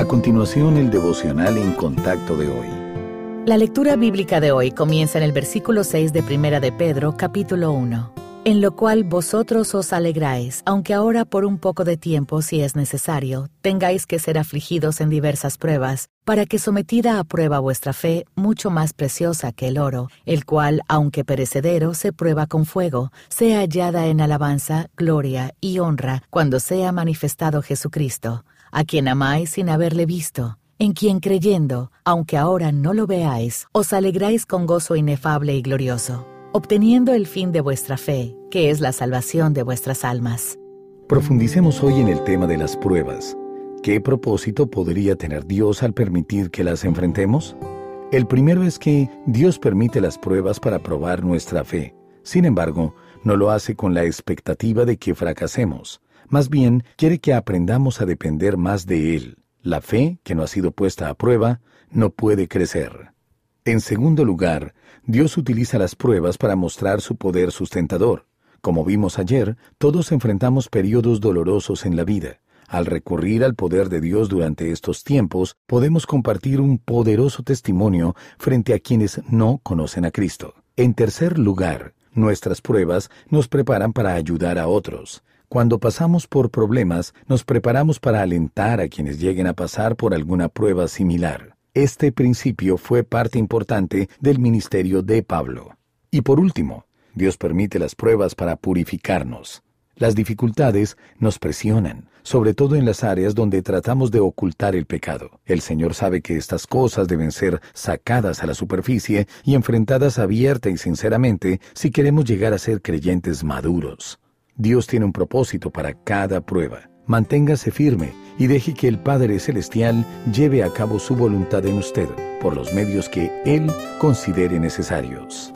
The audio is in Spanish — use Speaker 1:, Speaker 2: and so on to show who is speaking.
Speaker 1: A continuación, el devocional en contacto de hoy.
Speaker 2: La lectura bíblica de hoy comienza en el versículo 6 de Primera de Pedro, capítulo 1. En lo cual vosotros os alegráis, aunque ahora por un poco de tiempo, si es necesario, tengáis que ser afligidos en diversas pruebas, para que sometida a prueba vuestra fe, mucho más preciosa que el oro, el cual, aunque perecedero, se prueba con fuego, sea hallada en alabanza, gloria y honra, cuando sea manifestado Jesucristo a quien amáis sin haberle visto, en quien creyendo, aunque ahora no lo veáis, os alegráis con gozo inefable y glorioso, obteniendo el fin de vuestra fe, que es la salvación de vuestras almas.
Speaker 1: Profundicemos hoy en el tema de las pruebas. ¿Qué propósito podría tener Dios al permitir que las enfrentemos? El primero es que Dios permite las pruebas para probar nuestra fe. Sin embargo, no lo hace con la expectativa de que fracasemos. Más bien, quiere que aprendamos a depender más de Él. La fe, que no ha sido puesta a prueba, no puede crecer. En segundo lugar, Dios utiliza las pruebas para mostrar su poder sustentador. Como vimos ayer, todos enfrentamos periodos dolorosos en la vida. Al recurrir al poder de Dios durante estos tiempos, podemos compartir un poderoso testimonio frente a quienes no conocen a Cristo. En tercer lugar, nuestras pruebas nos preparan para ayudar a otros. Cuando pasamos por problemas, nos preparamos para alentar a quienes lleguen a pasar por alguna prueba similar. Este principio fue parte importante del ministerio de Pablo. Y por último, Dios permite las pruebas para purificarnos. Las dificultades nos presionan, sobre todo en las áreas donde tratamos de ocultar el pecado. El Señor sabe que estas cosas deben ser sacadas a la superficie y enfrentadas abierta y sinceramente si queremos llegar a ser creyentes maduros. Dios tiene un propósito para cada prueba. Manténgase firme y deje que el Padre Celestial lleve a cabo su voluntad en usted por los medios que Él considere necesarios.